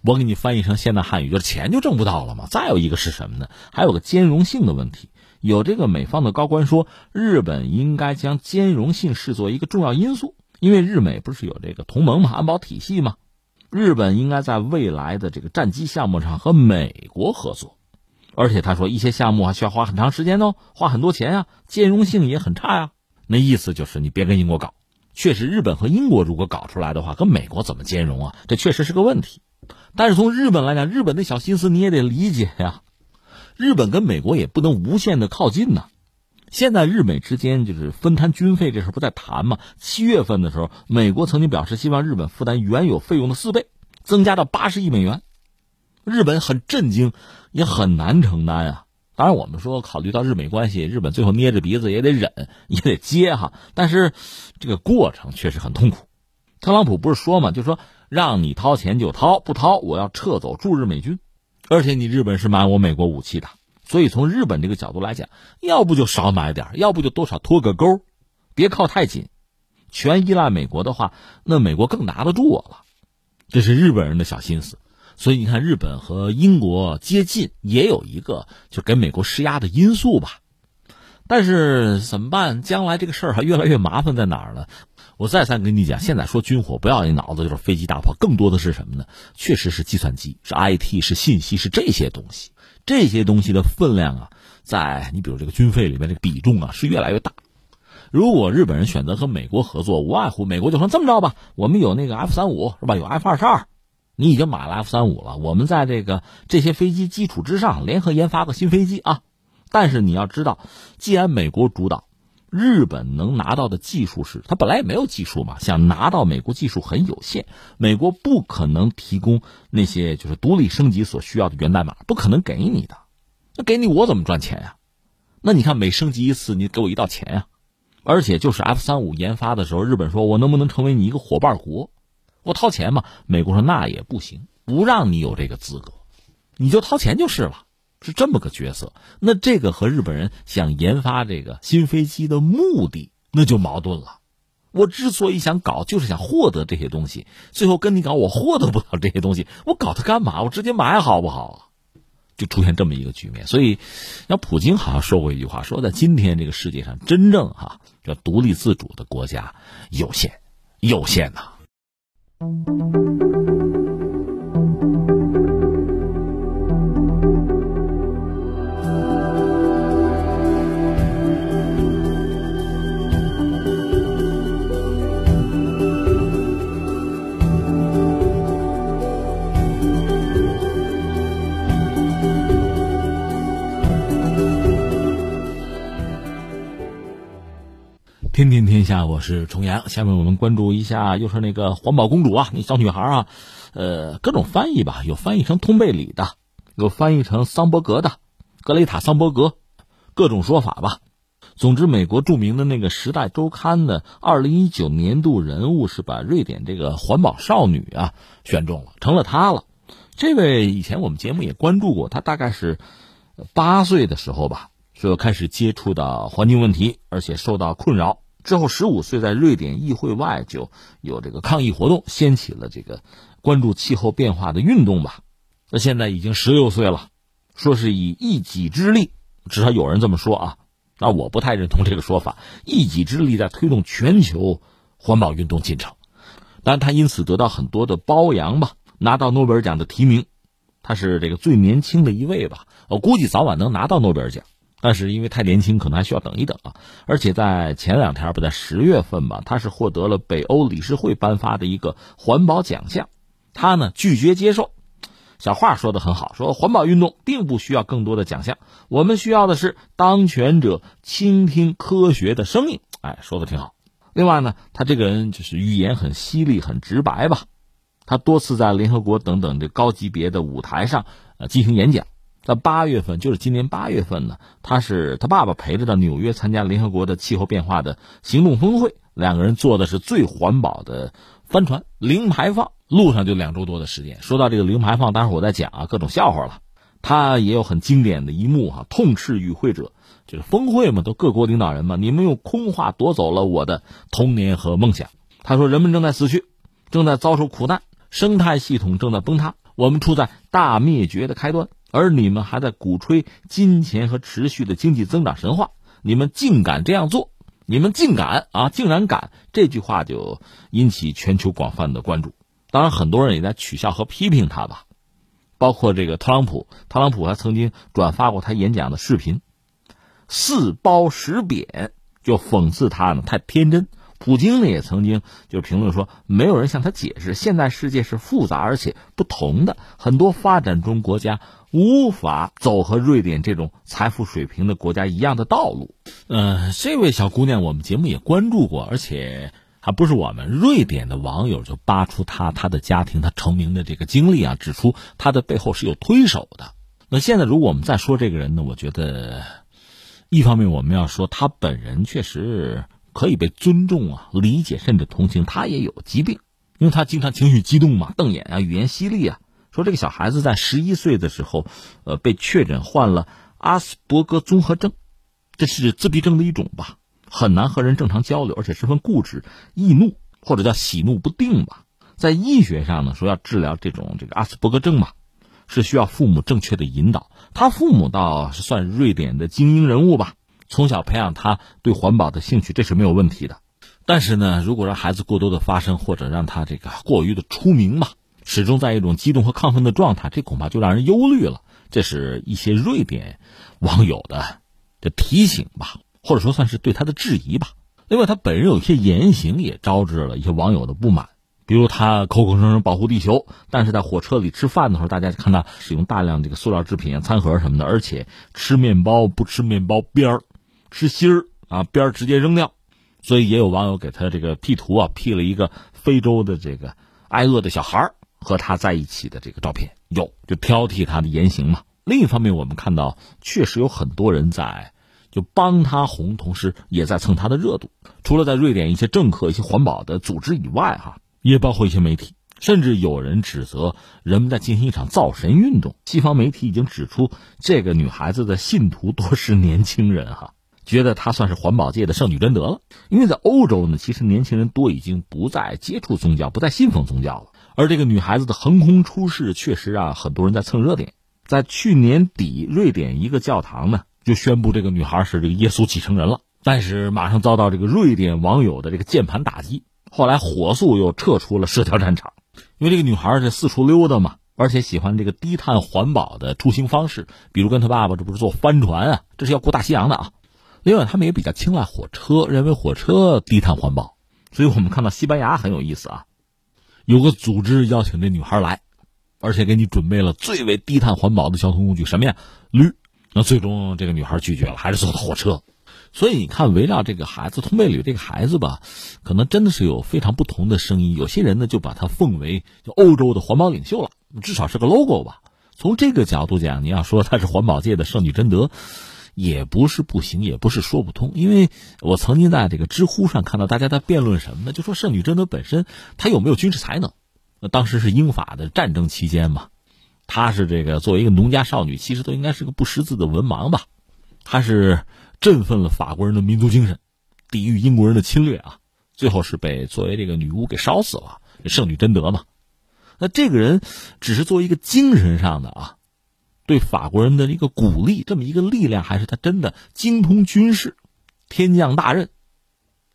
我给你翻译成现代汉语，就是钱就挣不到了嘛。再有一个是什么呢？还有个兼容性的问题。有这个美方的高官说，日本应该将兼容性视作一个重要因素，因为日美不是有这个同盟嘛，安保体系嘛。日本应该在未来的这个战机项目上和美国合作，而且他说一些项目还需要花很长时间哦，花很多钱呀，兼容性也很差呀。那意思就是你别跟英国搞。确实，日本和英国如果搞出来的话，跟美国怎么兼容啊？这确实是个问题。但是从日本来讲，日本的小心思你也得理解呀。日本跟美国也不能无限的靠近呐。现在日美之间就是分摊军费这事不在谈吗？七月份的时候，美国曾经表示希望日本负担原有费用的四倍，增加到八十亿美元。日本很震惊，也很难承担啊。当然，我们说考虑到日美关系，日本最后捏着鼻子也得忍，也得接哈。但是这个过程确实很痛苦。特朗普不是说嘛，就说。让你掏钱就掏，不掏我要撤走驻日美军，而且你日本是买我美国武器的，所以从日本这个角度来讲，要不就少买点，要不就多少拖个钩，别靠太紧，全依赖美国的话，那美国更拿得住我了。这是日本人的小心思，所以你看日本和英国接近，也有一个就给美国施压的因素吧。但是怎么办？将来这个事儿还越来越麻烦在哪儿呢？我再三跟你讲，现在说军火，不要你脑子就是飞机大炮，更多的是什么呢？确实是计算机，是 IT，是信息，是这些东西。这些东西的分量啊，在你比如这个军费里面，这个比重啊是越来越大。如果日本人选择和美国合作，无外乎美国就说这么着吧，我们有那个 F 三五是吧？有 F 二十二，你已经买了 F 三五了，我们在这个这些飞机基础之上联合研发个新飞机啊。但是你要知道，既然美国主导。日本能拿到的技术是，他本来也没有技术嘛，想拿到美国技术很有限，美国不可能提供那些就是独立升级所需要的源代码，不可能给你的，那给你我怎么赚钱呀？那你看每升级一次，你给我一道钱呀？而且就是 F 三五研发的时候，日本说我能不能成为你一个伙伴国？我掏钱嘛？美国说那也不行，不让你有这个资格，你就掏钱就是了。是这么个角色，那这个和日本人想研发这个新飞机的目的那就矛盾了。我之所以想搞，就是想获得这些东西，最后跟你搞，我获得不了这些东西，我搞它干嘛？我直接买好不好？就出现这么一个局面。所以，像普京好像说过一句话，说在今天这个世界上，真正哈叫独立自主的国家有限，有限呐。天天天下，我是重阳。下面我们关注一下，又是那个环保公主啊，那小女孩啊，呃，各种翻译吧，有翻译成通贝里的，有翻译成桑伯格的，格雷塔桑伯格，各种说法吧。总之，美国著名的那个《时代周刊》的二零一九年度人物是把瑞典这个环保少女啊选中了，成了她了。这位以前我们节目也关注过，她大概是八岁的时候吧，就开始接触到环境问题，而且受到困扰。之后，十五岁在瑞典议会外就有这个抗议活动，掀起了这个关注气候变化的运动吧。那现在已经十六岁了，说是以一己之力，至少有人这么说啊。那我不太认同这个说法，一己之力在推动全球环保运动进程。但他因此得到很多的褒扬吧，拿到诺贝尔奖的提名，他是这个最年轻的一位吧。我估计早晚能拿到诺贝尔奖。但是因为太年轻，可能还需要等一等啊。而且在前两天不在十月份吧，他是获得了北欧理事会颁发的一个环保奖项，他呢拒绝接受。小话说的很好，说环保运动并不需要更多的奖项，我们需要的是当权者倾听科学的声音。哎，说的挺好。另外呢，他这个人就是语言很犀利、很直白吧。他多次在联合国等等这高级别的舞台上呃进行演讲。在八月份，就是今年八月份呢，他是他爸爸陪着到纽约参加联合国的气候变化的行动峰会，两个人坐的是最环保的帆船，零排放，路上就两周多的时间。说到这个零排放，待会儿我再讲啊，各种笑话了。他也有很经典的一幕哈，痛斥与会者，就是峰会嘛，都各国领导人嘛，你们用空话夺走了我的童年和梦想。他说，人们正在死去，正在遭受苦难，生态系统正在崩塌，我们处在大灭绝的开端。而你们还在鼓吹金钱和持续的经济增长神话，你们竟敢这样做！你们竟敢啊，竟然敢！这句话就引起全球广泛的关注。当然，很多人也在取笑和批评他吧，包括这个特朗普。特朗普还曾经转发过他演讲的视频，四褒十贬，就讽刺他呢太天真。普京呢也曾经就评论说，没有人向他解释，现在世界是复杂而且不同的，很多发展中国家。无法走和瑞典这种财富水平的国家一样的道路。呃，这位小姑娘，我们节目也关注过，而且还不是我们瑞典的网友就扒出她她的家庭她成名的这个经历啊，指出她的背后是有推手的。那现在如果我们再说这个人呢，我觉得一方面我们要说她本人确实可以被尊重啊、理解甚至同情，她也有疾病，因为她经常情绪激动嘛，瞪眼啊，语言犀利啊。说这个小孩子在十一岁的时候，呃，被确诊患了阿斯伯格综合症，这是自闭症的一种吧，很难和人正常交流，而且十分固执、易怒或者叫喜怒不定吧。在医学上呢，说要治疗这种这个阿斯伯格症嘛，是需要父母正确的引导。他父母倒是算瑞典的精英人物吧，从小培养他对环保的兴趣，这是没有问题的。但是呢，如果让孩子过多的发声，或者让他这个过于的出名嘛。始终在一种激动和亢奋的状态，这恐怕就让人忧虑了。这是一些瑞典网友的这提醒吧，或者说算是对他的质疑吧。另外，他本人有一些言行也招致了一些网友的不满，比如他口口声声保护地球，但是在火车里吃饭的时候，大家看到使用大量这个塑料制品、餐盒什么的，而且吃面包不吃面包边儿，吃芯儿啊边儿直接扔掉。所以也有网友给他这个 P 图啊，P 了一个非洲的这个挨饿的小孩儿。和他在一起的这个照片有，就挑剔他的言行嘛。另一方面，我们看到确实有很多人在就帮他红，同时也在蹭他的热度。除了在瑞典一些政客、一些环保的组织以外，哈，也包括一些媒体，甚至有人指责人们在进行一场造神运动。西方媒体已经指出，这个女孩子的信徒多是年轻人，哈，觉得她算是环保界的圣女贞德了。因为在欧洲呢，其实年轻人多已经不再接触宗教，不再信奉宗教了。而这个女孩子的横空出世，确实让很多人在蹭热点。在去年底，瑞典一个教堂呢就宣布这个女孩是这个耶稣继承人了，但是马上遭到这个瑞典网友的这个键盘打击，后来火速又撤出了社交战场。因为这个女孩是四处溜达嘛，而且喜欢这个低碳环保的出行方式，比如跟她爸爸这不是坐帆船啊，这是要过大西洋的啊。另外，他们也比较青睐火车，认为火车低碳环保。所以我们看到西班牙很有意思啊。有个组织邀请这女孩来，而且给你准备了最为低碳环保的交通工具，什么呀？驴。那最终这个女孩拒绝了，还是坐的火车。所以你看，围绕这个孩子通贝吕这个孩子吧，可能真的是有非常不同的声音。有些人呢就把他奉为就欧洲的环保领袖了，至少是个 logo 吧。从这个角度讲，你要说他是环保界的圣女贞德。也不是不行，也不是说不通，因为我曾经在这个知乎上看到大家在辩论什么呢？就说圣女贞德本身她有没有军事才能？那当时是英法的战争期间嘛，她是这个作为一个农家少女，其实都应该是个不识字的文盲吧。她是振奋了法国人的民族精神，抵御英国人的侵略啊，最后是被作为这个女巫给烧死了。圣女贞德嘛，那这个人只是作为一个精神上的啊。对法国人的一个鼓励，这么一个力量，还是他真的精通军事，天降大任，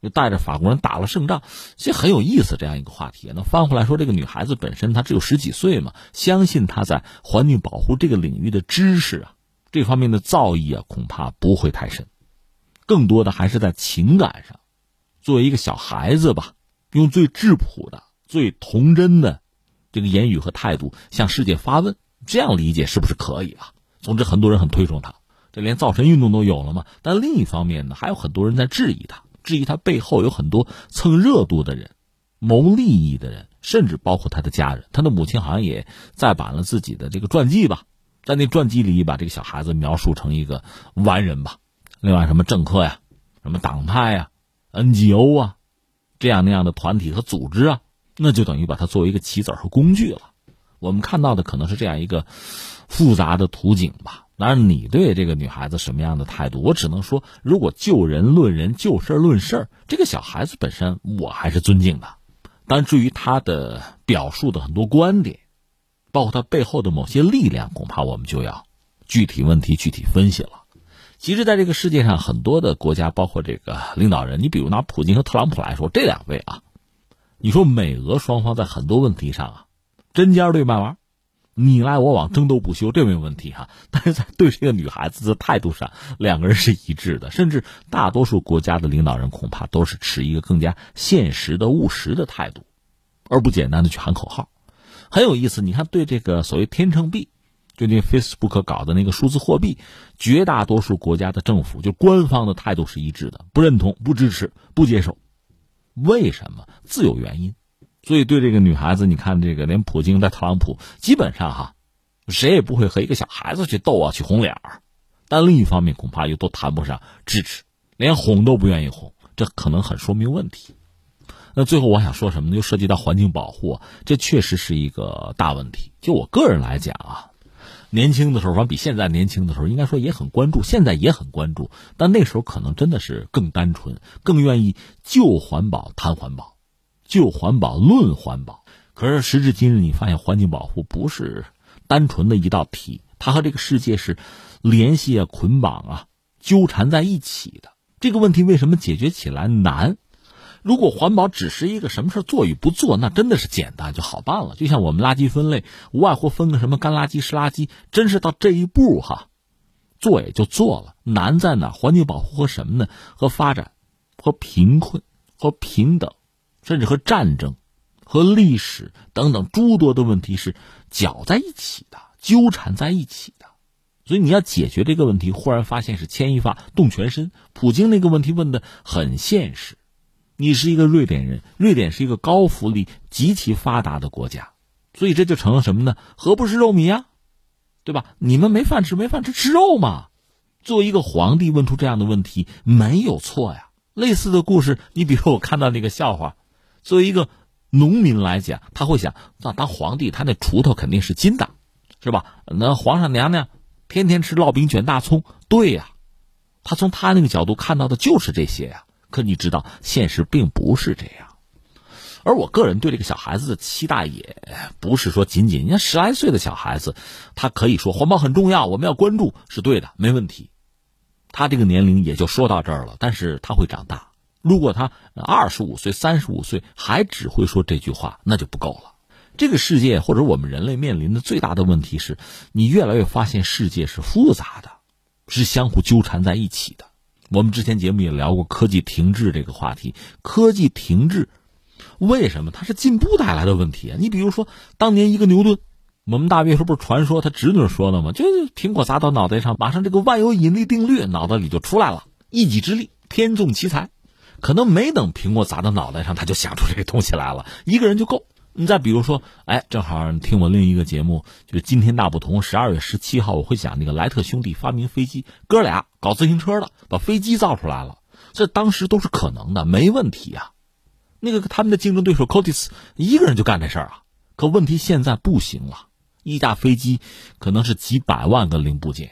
就带着法国人打了胜仗，其实很有意思。这样一个话题，那翻回来说，这个女孩子本身她只有十几岁嘛，相信她在环境保护这个领域的知识啊，这方面的造诣啊，恐怕不会太深，更多的还是在情感上。作为一个小孩子吧，用最质朴的、最童真的这个言语和态度向世界发问，这样理解是不是可以啊？总之，很多人很推崇他，这连造神运动都有了嘛。但另一方面呢，还有很多人在质疑他，质疑他背后有很多蹭热度的人、谋利益的人，甚至包括他的家人。他的母亲好像也再版了自己的这个传记吧。在那传记里，把这个小孩子描述成一个完人吧。另外，什么政客呀，什么党派呀，NGO 啊，这样那样的团体和组织啊，那就等于把它作为一个棋子和工具了。我们看到的可能是这样一个复杂的图景吧。当然，你对这个女孩子什么样的态度，我只能说，如果就人论人，就事论事这个小孩子本身我还是尊敬的。但至于他的表述的很多观点，包括它背后的某些力量，恐怕我们就要具体问题具体分析了。其实，在这个世界上，很多的国家，包括这个领导人，你比如拿普京和特朗普来说，这两位啊，你说美俄双方在很多问题上啊，针尖对麦芒，你来我往，争斗不休，这没有问题哈。但是在对这个女孩子的态度上，两个人是一致的，甚至大多数国家的领导人恐怕都是持一个更加现实的、务实的态度，而不简单的去喊口号。很有意思，你看，对这个所谓天秤币，就那 Facebook 搞的那个数字货币，绝大多数国家的政府就官方的态度是一致的，不认同、不支持、不接受。为什么？自有原因。所以对这个女孩子，你看这个连普京带特朗普，基本上哈，谁也不会和一个小孩子去斗啊，去红脸儿。但另一方面，恐怕又都谈不上支持，连哄都不愿意哄，这可能很说明问题。那最后我想说什么呢？就涉及到环境保护，这确实是一个大问题。就我个人来讲啊，年轻的时候，反正比现在年轻的时候，应该说也很关注，现在也很关注。但那时候可能真的是更单纯，更愿意就环保谈环保，就环保论环保。可是时至今日，你发现环境保护不是单纯的一道题，它和这个世界是联系啊、捆绑啊、纠缠在一起的。这个问题为什么解决起来难？如果环保只是一个什么事做与不做，那真的是简单就好办了。就像我们垃圾分类，无外乎分个什么干垃圾、湿垃圾，真是到这一步哈，做也就做了。难在哪？环境保护和什么呢？和发展、和贫困、和平等，甚至和战争、和历史等等诸多的问题是搅在一起的，纠缠在一起的。所以你要解决这个问题，忽然发现是牵一发动全身。普京那个问题问的很现实。你是一个瑞典人，瑞典是一个高福利、极其发达的国家，所以这就成了什么呢？何不食肉糜啊？对吧？你们没饭吃，没饭吃，吃肉嘛。作为一个皇帝问出这样的问题没有错呀。类似的故事，你比如我看到那个笑话，作为一个农民来讲，他会想：那当皇帝，他那锄头肯定是金的，是吧？那皇上娘娘天天吃烙饼卷大葱，对呀。他从他那个角度看到的就是这些呀。可你知道，现实并不是这样。而我个人对这个小孩子的期待，也不是说仅仅，你看十来岁的小孩子，他可以说环保很重要，我们要关注，是对的，没问题。他这个年龄也就说到这儿了，但是他会长大。如果他二十五岁、三十五岁还只会说这句话，那就不够了。这个世界或者我们人类面临的最大的问题是，你越来越发现世界是复杂的，是相互纠缠在一起的。我们之前节目也聊过科技停滞这个话题。科技停滞，为什么它是进步带来的问题啊？你比如说，当年一个牛顿，我们大约说不是传说他侄女说的吗？就苹果砸到脑袋上，马上这个万有引力定律脑袋里就出来了，一己之力，天纵奇才。可能没等苹果砸到脑袋上，他就想出这个东西来了，一个人就够。你再比如说，哎，正好你听我另一个节目，就是今天大不同。十二月十七号，我会讲那个莱特兄弟发明飞机，哥俩搞自行车的，把飞机造出来了。这当时都是可能的，没问题啊。那个他们的竞争对手 Cotis 一个人就干这事儿啊。可问题现在不行了，一架飞机可能是几百万个零部件，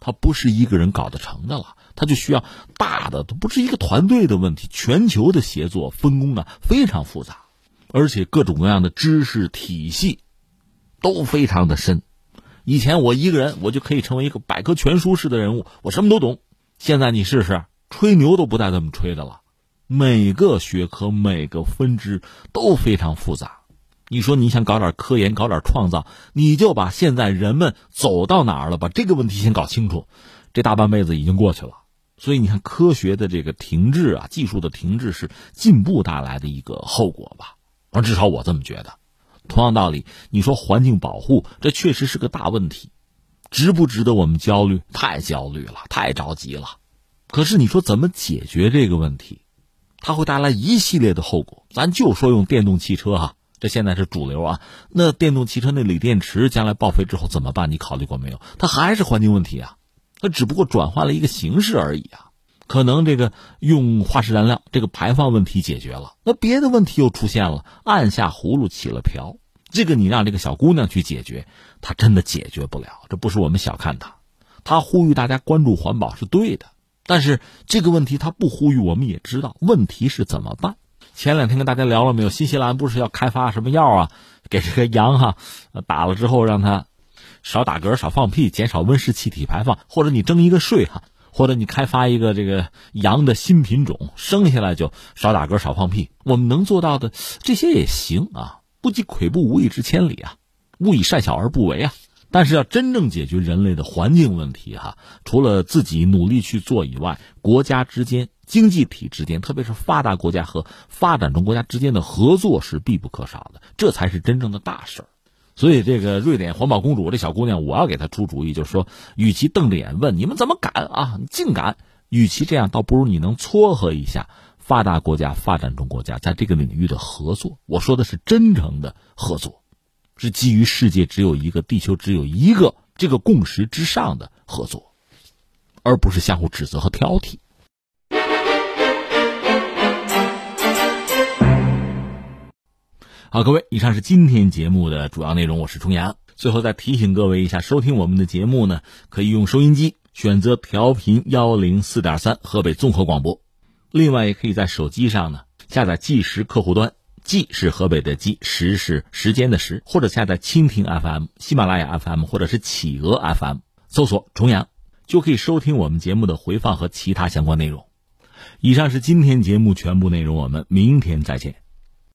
它不是一个人搞得成的了，它就需要大的，都不是一个团队的问题，全球的协作分工啊，非常复杂。而且各种各样的知识体系都非常的深。以前我一个人，我就可以成为一个百科全书式的人物，我什么都懂。现在你试试，吹牛都不带这么吹的了。每个学科、每个分支都非常复杂，你说你想搞点科研，搞点创造，你就把现在人们走到哪儿了，把这个问题先搞清楚。这大半辈子已经过去了，所以你看，科学的这个停滞啊，技术的停滞是进步带来的一个后果吧？啊，至少我这么觉得。同样道理，你说环境保护，这确实是个大问题，值不值得我们焦虑？太焦虑了，太着急了。可是你说怎么解决这个问题？它会带来一系列的后果。咱就说用电动汽车哈，这现在是主流啊。那电动汽车那锂电池将来报废之后怎么办？你考虑过没有？它还是环境问题啊，它只不过转换了一个形式而已啊。可能这个用化石燃料，这个排放问题解决了，那别的问题又出现了，按下葫芦起了瓢。这个你让这个小姑娘去解决，她真的解决不了。这不是我们小看她，她呼吁大家关注环保是对的，但是这个问题她不呼吁，我们也知道问题是怎么办。前两天跟大家聊了没有？新西兰不是要开发什么药啊？给这个羊哈打了之后，让它少打嗝、少放屁，减少温室气体排放，或者你征一个税哈。或者你开发一个这个羊的新品种，生下来就少打嗝少放屁，我们能做到的这些也行啊，不积跬步无以至千里啊，勿以善小而不为啊。但是要真正解决人类的环境问题哈，除了自己努力去做以外，国家之间、经济体之间，特别是发达国家和发展中国家之间的合作是必不可少的，这才是真正的大事儿。所以，这个瑞典环保公主这小姑娘，我要给她出主意，就是说，与其瞪着眼问你们怎么敢啊，你竟敢，与其这样，倒不如你能撮合一下发达国家、发展中国家在这个领域的合作。我说的是真诚的合作，是基于世界只有一个、地球只有一个这个共识之上的合作，而不是相互指责和挑剔。好，各位，以上是今天节目的主要内容。我是重阳。最后再提醒各位一下，收听我们的节目呢，可以用收音机选择调频幺零四点三河北综合广播。另外，也可以在手机上呢下载计时客户端，计是河北的计，时是时间的时，或者下载蜻蜓 FM、喜马拉雅 FM 或者是企鹅 FM，搜索重阳就可以收听我们节目的回放和其他相关内容。以上是今天节目全部内容，我们明天再见。